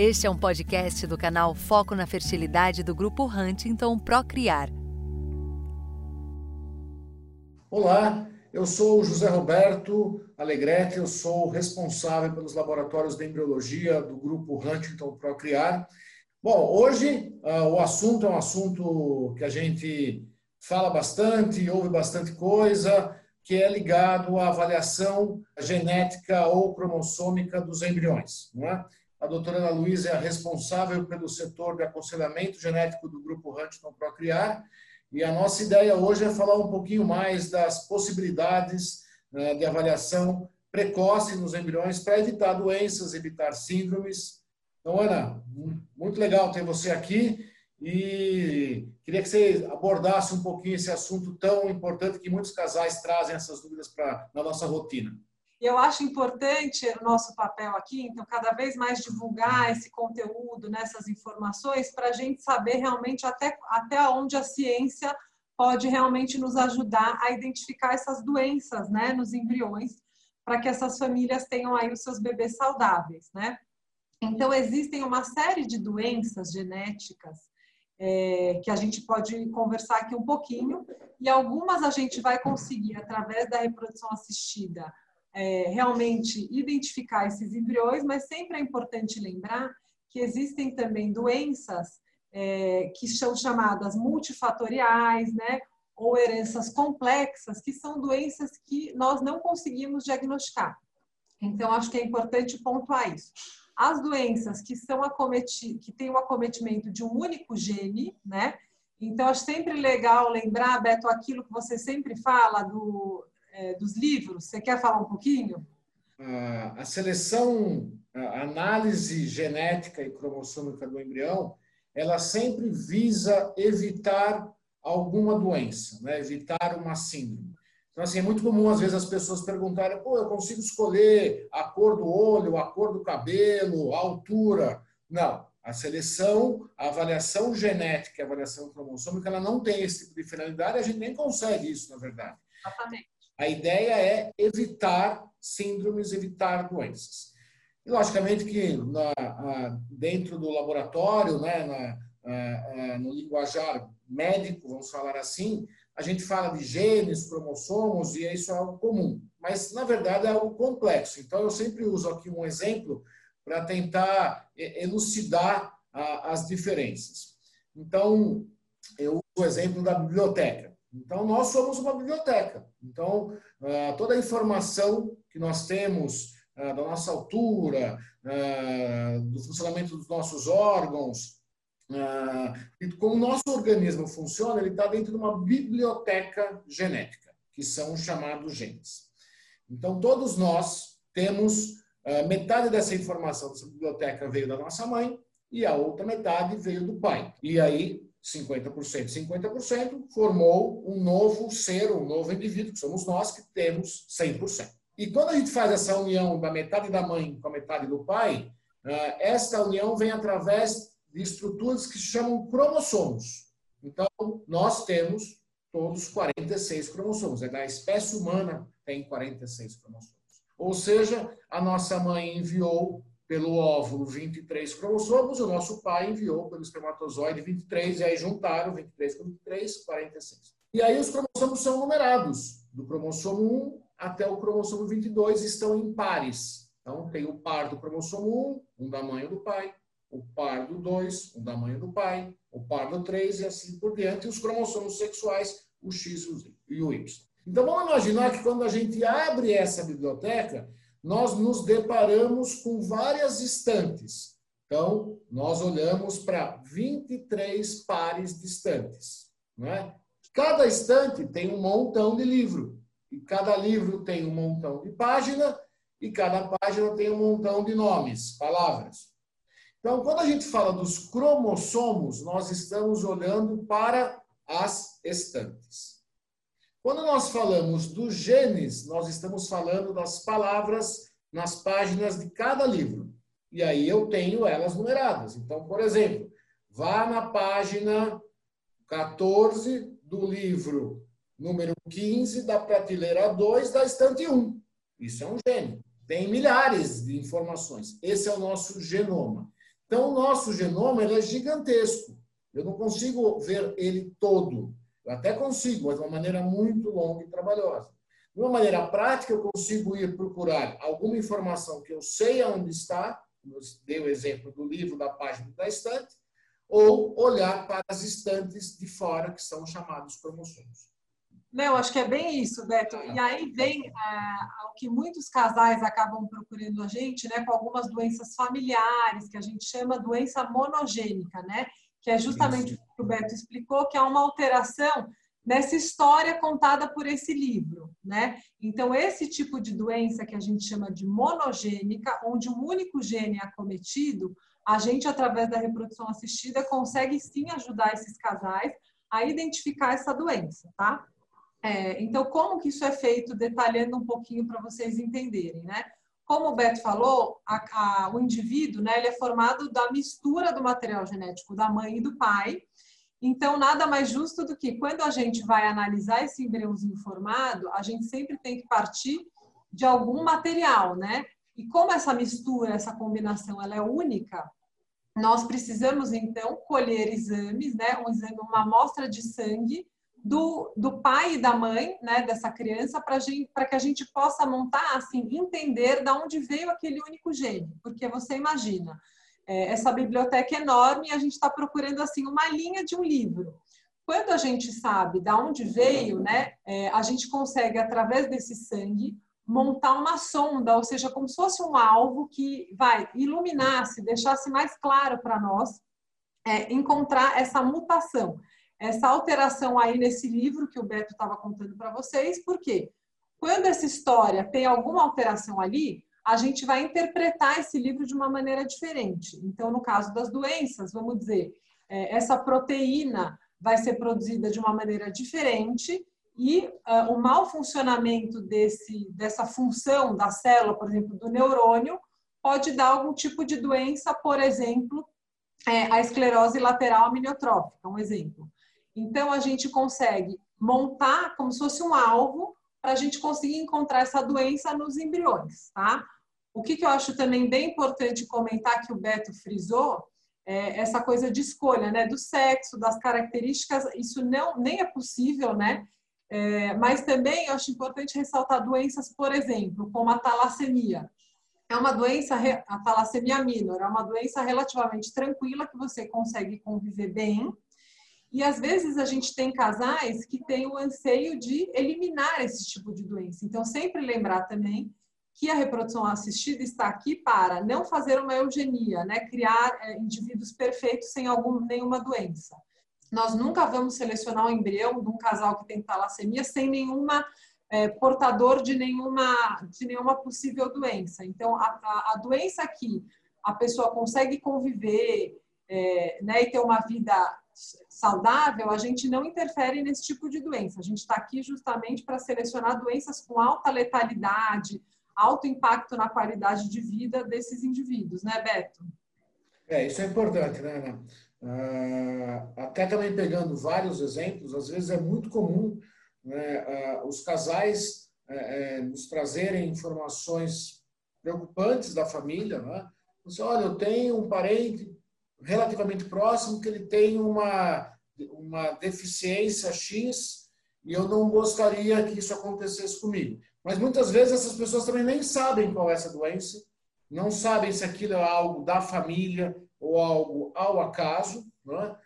Este é um podcast do canal Foco na Fertilidade do Grupo Huntington Procriar. Olá, eu sou José Roberto Alegrete, eu sou responsável pelos laboratórios de embriologia do Grupo Huntington Procriar. Bom, hoje uh, o assunto é um assunto que a gente fala bastante, ouve bastante coisa, que é ligado à avaliação genética ou cromossômica dos embriões. Não é? A doutora Ana Luísa é a responsável pelo setor de aconselhamento genético do Grupo Huntington Procriar, e a nossa ideia hoje é falar um pouquinho mais das possibilidades né, de avaliação precoce nos embriões para evitar doenças, evitar síndromes. Então, Ana, muito legal ter você aqui. E queria que você abordasse um pouquinho esse assunto tão importante que muitos casais trazem essas dúvidas para na nossa rotina. E eu acho importante o nosso papel aqui, então, cada vez mais divulgar esse conteúdo, nessas informações, para a gente saber realmente até, até onde a ciência pode realmente nos ajudar a identificar essas doenças né, nos embriões, para que essas famílias tenham aí os seus bebês saudáveis. Né? Então, existem uma série de doenças genéticas é, que a gente pode conversar aqui um pouquinho, e algumas a gente vai conseguir, através da reprodução assistida, é, realmente identificar esses embriões, mas sempre é importante lembrar que existem também doenças é, que são chamadas multifatoriais, né? Ou heranças complexas, que são doenças que nós não conseguimos diagnosticar. Então, acho que é importante pontuar isso. As doenças que são acometidas, que têm o acometimento de um único gene, né? Então, acho sempre legal lembrar, Beto, aquilo que você sempre fala do, é, dos livros. Você quer falar um pouquinho? A, a seleção, a análise genética e cromossômica do embrião, ela sempre visa evitar alguma doença, né? evitar uma síndrome. Então, assim, é muito comum, às vezes, as pessoas perguntarem, pô, eu consigo escolher a cor do olho, a cor do cabelo, a altura. Não. A seleção, a avaliação genética, a avaliação cromossômica, ela não tem esse tipo de finalidade, a gente nem consegue isso, na verdade. Exatamente. A ideia é evitar síndromes, evitar doenças. E, logicamente, que na, dentro do laboratório, né, na, no linguajar médico, vamos falar assim, a gente fala de genes, cromossomos, e isso é algo comum. Mas, na verdade, é algo complexo. Então, eu sempre uso aqui um exemplo para tentar elucidar as diferenças. Então, eu uso o exemplo da biblioteca. Então, nós somos uma biblioteca. Então, toda a informação que nós temos da nossa altura, do funcionamento dos nossos órgãos, ah, e como o nosso organismo funciona, ele está dentro de uma biblioteca genética, que são os chamados genes. Então, todos nós temos ah, metade dessa informação dessa biblioteca veio da nossa mãe e a outra metade veio do pai. E aí, 50%, 50% formou um novo ser, um novo indivíduo, que somos nós, que temos 100%. E quando a gente faz essa união da metade da mãe com a metade do pai, ah, esta união vem através de estruturas que se chamam cromossomos. Então, nós temos todos 46 cromossomos. É da espécie humana tem 46 cromossomos. Ou seja, a nossa mãe enviou pelo óvulo 23 cromossomos, o nosso pai enviou pelo espermatozoide 23, e aí juntaram 23 com 23, 46. E aí os cromossomos são numerados, do cromossomo 1 até o cromossomo 22 estão em pares. Então, tem o par do cromossomo 1, um da mãe do pai, o par do 2, um da mãe do pai, o par do 3 e assim por diante, e os cromossomos sexuais, o X e o Y. Então vamos imaginar que quando a gente abre essa biblioteca, nós nos deparamos com várias estantes. Então, nós olhamos para 23 pares de estantes. Né? Cada estante tem um montão de livro. E cada livro tem um montão de página, e cada página tem um montão de nomes, palavras. Então, quando a gente fala dos cromossomos, nós estamos olhando para as estantes. Quando nós falamos dos genes, nós estamos falando das palavras nas páginas de cada livro. E aí eu tenho elas numeradas. Então, por exemplo, vá na página 14 do livro número 15 da prateleira 2 da estante 1. Isso é um gene. Tem milhares de informações. Esse é o nosso genoma. Então, o nosso genoma ele é gigantesco. Eu não consigo ver ele todo. Eu até consigo, mas de uma maneira muito longa e trabalhosa. De uma maneira prática, eu consigo ir procurar alguma informação que eu sei aonde está, dei o exemplo do livro, da página da estante, ou olhar para as estantes de fora, que são chamados cromossomos. Não, acho que é bem isso, Beto. E aí vem é, o que muitos casais acabam procurando a gente, né, com algumas doenças familiares, que a gente chama doença monogênica, né? Que é justamente isso. o que o Beto explicou, que é uma alteração nessa história contada por esse livro, né? Então, esse tipo de doença que a gente chama de monogênica, onde um único gene é acometido, a gente, através da reprodução assistida, consegue sim ajudar esses casais a identificar essa doença, tá? É, então, como que isso é feito? Detalhando um pouquinho para vocês entenderem, né? Como o Beto falou, a, a, o indivíduo, né, ele é formado da mistura do material genético da mãe e do pai. Então, nada mais justo do que quando a gente vai analisar esse embriãozinho formado, a gente sempre tem que partir de algum material, né? E como essa mistura, essa combinação, ela é única, nós precisamos então colher exames, né? Um exame, uma amostra de sangue do, do pai e da mãe né, dessa criança para que a gente possa montar, assim, entender de onde veio aquele único gene. Porque você imagina, é, essa biblioteca é enorme e a gente está procurando assim uma linha de um livro. Quando a gente sabe de onde veio, né, é, a gente consegue, através desse sangue, montar uma sonda, ou seja, como se fosse um alvo que vai iluminasse, deixasse mais claro para nós é, encontrar essa mutação essa alteração aí nesse livro que o Beto estava contando para vocês, porque quando essa história tem alguma alteração ali, a gente vai interpretar esse livro de uma maneira diferente. Então, no caso das doenças, vamos dizer, é, essa proteína vai ser produzida de uma maneira diferente e uh, o mau funcionamento desse, dessa função da célula, por exemplo, do neurônio, pode dar algum tipo de doença, por exemplo, é, a esclerose lateral aminiotrófica, um exemplo. Então, a gente consegue montar como se fosse um alvo para a gente conseguir encontrar essa doença nos embriões, tá? O que, que eu acho também bem importante comentar que o Beto frisou é essa coisa de escolha, né? Do sexo, das características, isso não nem é possível, né? É, mas também eu acho importante ressaltar doenças, por exemplo, como a talassemia. É uma doença, a talassemia minor, é uma doença relativamente tranquila que você consegue conviver bem, e às vezes a gente tem casais que têm o anseio de eliminar esse tipo de doença. Então, sempre lembrar também que a reprodução assistida está aqui para não fazer uma eugenia, né? criar é, indivíduos perfeitos sem algum, nenhuma doença. Nós nunca vamos selecionar um embrião de um casal que tem talassemia sem nenhuma é, portador de nenhuma, de nenhuma possível doença. Então, a, a, a doença que a pessoa consegue conviver é, né, e ter uma vida saudável, a gente não interfere nesse tipo de doença. A gente está aqui justamente para selecionar doenças com alta letalidade, alto impacto na qualidade de vida desses indivíduos, né, Beto? É, isso é importante, né, Ana? Uh, até também pegando vários exemplos, às vezes é muito comum né, uh, os casais uh, nos trazerem informações preocupantes da família, né? Você, olha, eu tenho um parente relativamente próximo que ele tem uma, uma deficiência X e eu não gostaria que isso acontecesse comigo. Mas muitas vezes essas pessoas também nem sabem qual é essa doença, não sabem se aquilo é algo da família ou algo ao acaso. Né?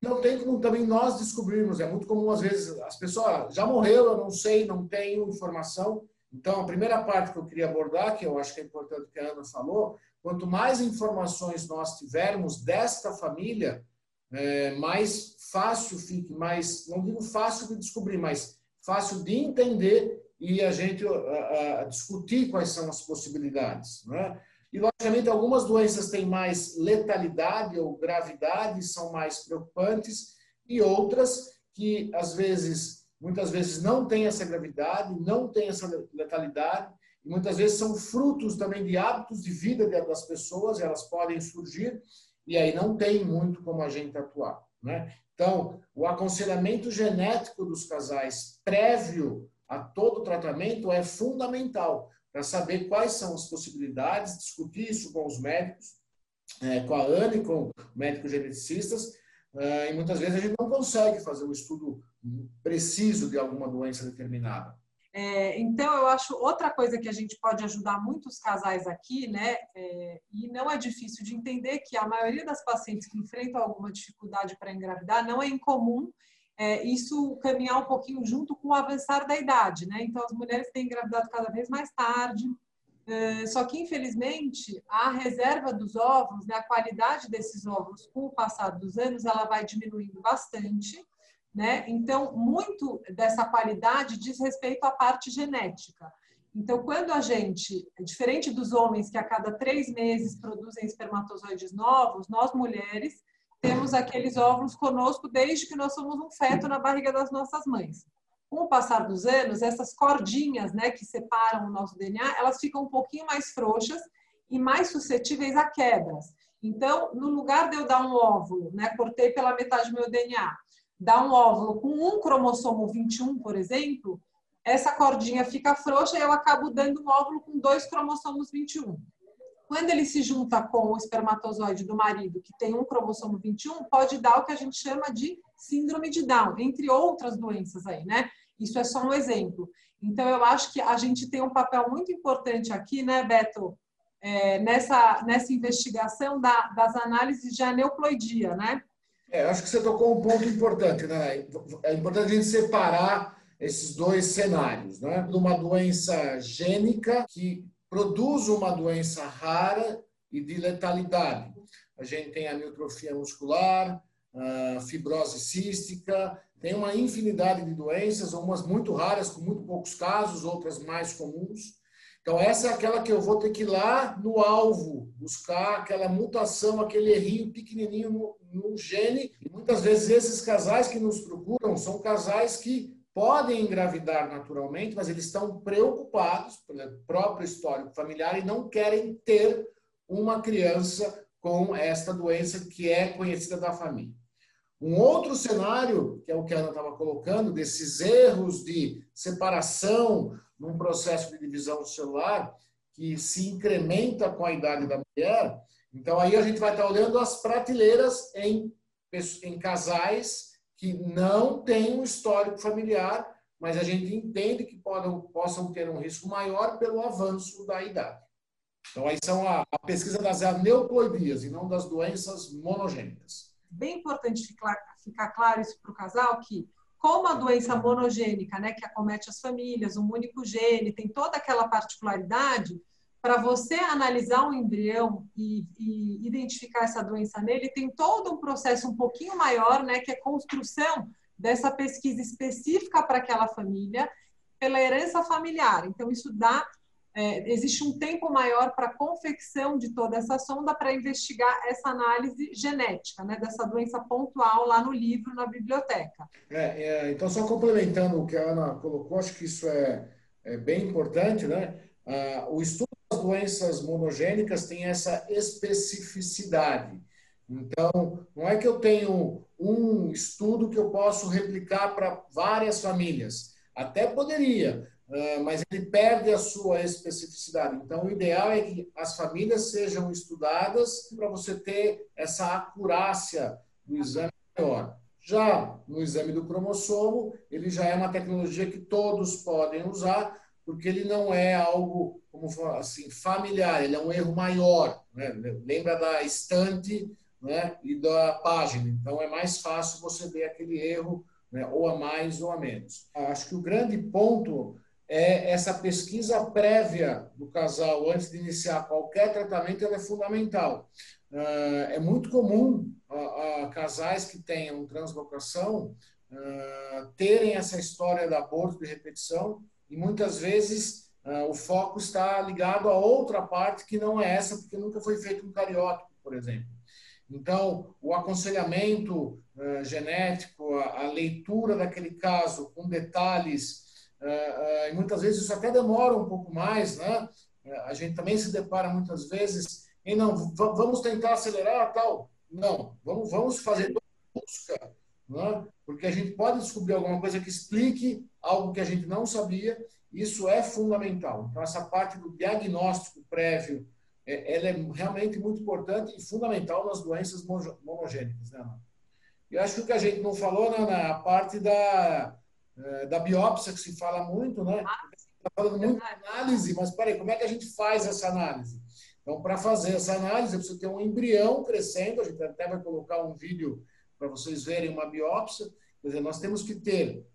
Não tem como também nós descobrirmos. É muito comum, às vezes, as pessoas ah, já morreram, eu não sei, não tenho informação. Então, a primeira parte que eu queria abordar, que eu acho que é importante que a Ana falou, Quanto mais informações nós tivermos desta família, é, mais fácil fique, mais, não digo fácil de descobrir, mas fácil de entender e a gente a, a discutir quais são as possibilidades. Né? E, logicamente, algumas doenças têm mais letalidade ou gravidade, são mais preocupantes, e outras que, às vezes, muitas vezes não têm essa gravidade, não têm essa letalidade, e muitas vezes são frutos também de hábitos de vida das pessoas, elas podem surgir e aí não tem muito como a gente atuar. Né? Então, o aconselhamento genético dos casais prévio a todo tratamento é fundamental para saber quais são as possibilidades, discutir isso com os médicos é, com a ANE, com médicos geneticistas, é, e muitas vezes a gente não consegue fazer um estudo preciso de alguma doença determinada. É, então, eu acho outra coisa que a gente pode ajudar muitos casais aqui, né? É, e não é difícil de entender que a maioria das pacientes que enfrentam alguma dificuldade para engravidar não é incomum é, isso caminhar um pouquinho junto com o avançar da idade, né? Então, as mulheres têm engravidado cada vez mais tarde. É, só que, infelizmente, a reserva dos óvulos, né, a qualidade desses óvulos com o passar dos anos, ela vai diminuindo bastante. Né? Então, muito dessa qualidade diz respeito à parte genética. Então, quando a gente, diferente dos homens que a cada três meses produzem espermatozoides novos, nós mulheres temos aqueles óvulos conosco desde que nós somos um feto na barriga das nossas mães. Com o passar dos anos, essas cordinhas né, que separam o nosso DNA, elas ficam um pouquinho mais frouxas e mais suscetíveis a quebras. Então, no lugar de eu dar um óvulo, né, cortei pela metade do meu DNA, dá um óvulo com um cromossomo 21, por exemplo, essa cordinha fica frouxa e eu acabo dando um óvulo com dois cromossomos 21. Quando ele se junta com o espermatozoide do marido, que tem um cromossomo 21, pode dar o que a gente chama de síndrome de Down, entre outras doenças aí, né? Isso é só um exemplo. Então, eu acho que a gente tem um papel muito importante aqui, né, Beto, é, nessa, nessa investigação da, das análises de aneuploidia, né? É, acho que você tocou um ponto importante, né? É importante a gente separar esses dois cenários, né? De uma doença gênica que produz uma doença rara e de letalidade. A gente tem a neutrofia muscular, a fibrose cística, tem uma infinidade de doenças, umas muito raras, com muito poucos casos, outras mais comuns. Então, essa é aquela que eu vou ter que ir lá no alvo, buscar aquela mutação, aquele errinho pequenininho no, no gene. E muitas vezes esses casais que nos procuram são casais que podem engravidar naturalmente, mas eles estão preocupados pelo próprio histórico familiar e não querem ter uma criança com esta doença que é conhecida da família. Um outro cenário, que é o que a Ana estava colocando, desses erros de separação num processo de divisão celular que se incrementa com a idade da mulher. Então, aí a gente vai estar olhando as prateleiras em, em casais que não têm um histórico familiar, mas a gente entende que possam ter um risco maior pelo avanço da idade. Então, aí são a, a pesquisa das aneuploidias e não das doenças monogênicas. Bem importante ficar, ficar claro isso para o casal, que como a doença monogênica, né, que acomete as famílias, um único gene, tem toda aquela particularidade, para você analisar um embrião e, e, identificar essa doença nele, tem todo um processo um pouquinho maior, né, que é construção dessa pesquisa específica para aquela família, pela herança familiar. Então, isso dá é, existe um tempo maior para a confecção de toda essa sonda para investigar essa análise genética, né, dessa doença pontual lá no livro, na biblioteca. É, é, então, só complementando o que a Ana colocou, acho que isso é, é bem importante, né? Ah, o estudo das doenças monogênicas tem essa especificidade. Então, não é que eu tenho um estudo que eu posso replicar para várias famílias. Até poderia, mas ele perde a sua especificidade. Então, o ideal é que as famílias sejam estudadas para você ter essa acurácia do exame maior. Já no exame do cromossomo, ele já é uma tecnologia que todos podem usar, porque ele não é algo como assim familiar, ele é um erro maior. Né? Lembra da estante né? e da página. Então, é mais fácil você ver aquele erro né? ou a mais ou a menos. Acho que o grande ponto é essa pesquisa prévia do casal antes de iniciar qualquer tratamento é fundamental. Ah, é muito comum casais que tenham translocação uh, terem essa história da aborto de repetição e muitas vezes uh, o foco está ligado a outra parte que não é essa, porque nunca foi feito um cariótipo, por exemplo. Então, o aconselhamento genético, a, leitura daquele caso com detalhes e muitas vezes isso até demora um pouco mais, né? É, a gente também se depara muitas vezes em não, vamos tentar acelerar tal. Não, vamos, vamos fazer busca, né? porque a gente pode descobrir alguma coisa que explique algo que a gente não sabia. Isso é fundamental. Então, essa parte do diagnóstico prévio é, ela é realmente muito importante e fundamental nas doenças monogênicas. Né? Eu acho que o que a gente não falou né, na parte da, é, da biópsia, que se fala muito, né? Está falando muito de análise, mas peraí, como é que a gente faz essa análise? Então, para fazer essa análise, eu preciso ter um embrião crescendo, a gente até vai colocar um vídeo para vocês verem uma biópsia. Quer dizer, nós temos que ter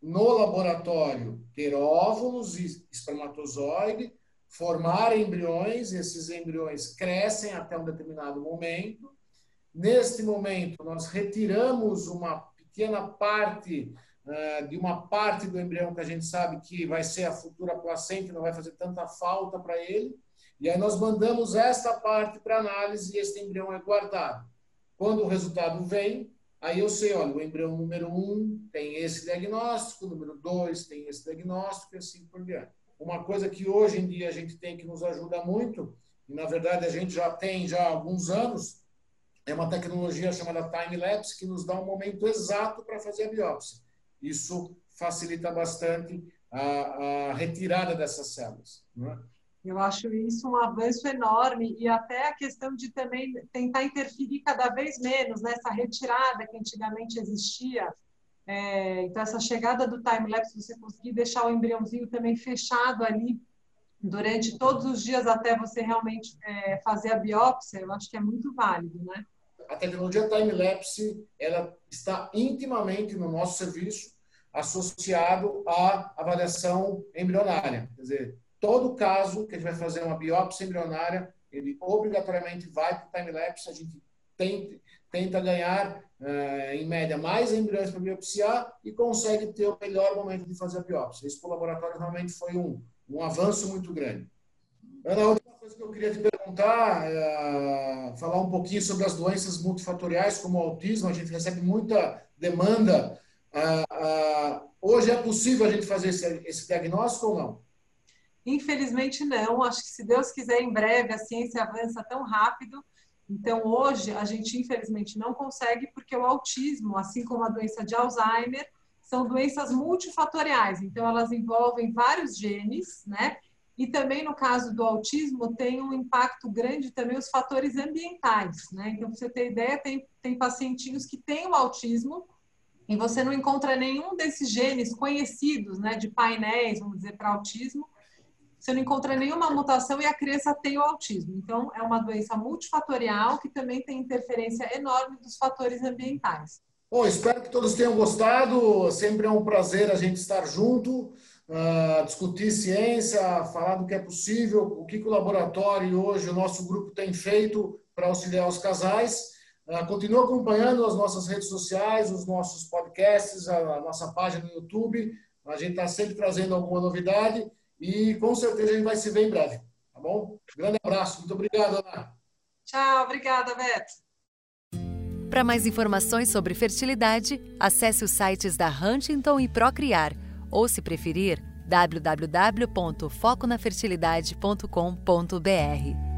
no laboratório ter óvulos e espermatozoide, formar embriões, esses embriões crescem até um determinado momento. Neste momento, nós retiramos uma pequena parte de uma parte do embrião que a gente sabe que vai ser a futura placenta, não vai fazer tanta falta para ele. E aí nós mandamos esta parte para análise e este embrião é guardado. Quando o resultado vem, aí eu sei, olha, o embrião número 1 um tem esse diagnóstico, o número 2 tem esse diagnóstico e assim por diante. Uma coisa que hoje em dia a gente tem que nos ajuda muito, e na verdade a gente já tem já há alguns anos, é uma tecnologia chamada time-lapse que nos dá um momento exato para fazer a biópsia. Isso facilita bastante a, a retirada dessas células. Né? Eu acho isso um avanço enorme e até a questão de também tentar interferir cada vez menos nessa retirada que antigamente existia. É, então, essa chegada do time-lapse, você conseguir deixar o embriãozinho também fechado ali durante todos os dias até você realmente é, fazer a biópsia, eu acho que é muito válido, né? A tecnologia time-lapse, ela está intimamente no nosso serviço associado à avaliação embrionária. Quer dizer, todo caso que a gente vai fazer uma biópsia embrionária, ele obrigatoriamente vai para o time-lapse, a gente tenta, tenta ganhar, uh, em média, mais embriões para biopsiar e consegue ter o melhor momento de fazer a biópsia. Isso para o laboratório realmente foi um, um avanço muito grande. Ana, a última coisa que eu queria te perguntar, é, falar um pouquinho sobre as doenças multifatoriais, como o autismo, a gente recebe muita demanda. Uh, uh, hoje é possível a gente fazer esse, esse diagnóstico ou não? Infelizmente não, acho que se Deus quiser em breve a ciência avança tão rápido. Então hoje a gente infelizmente não consegue porque o autismo, assim como a doença de Alzheimer, são doenças multifatoriais. Então elas envolvem vários genes, né? E também no caso do autismo tem um impacto grande também os fatores ambientais, né? Então para você ter ideia, tem tem pacientinhos que têm o autismo e você não encontra nenhum desses genes conhecidos, né, de painéis, vamos dizer, para autismo, você não encontra nenhuma mutação e a criança tem o autismo. Então, é uma doença multifatorial que também tem interferência enorme dos fatores ambientais. Bom, espero que todos tenham gostado. Sempre é um prazer a gente estar junto, uh, discutir ciência, falar do que é possível, o que, que o laboratório hoje o nosso grupo tem feito para auxiliar os casais. Uh, continue acompanhando as nossas redes sociais, os nossos podcasts, a, a nossa página no YouTube. A gente está sempre trazendo alguma novidade. E com certeza a gente vai se ver em breve. Tá bom? Grande abraço. Muito obrigado, Ana. Tchau, obrigada, Beto. Para mais informações sobre fertilidade, acesse os sites da Huntington e Procriar, ou, se preferir, www.foconafertilidade.com.br.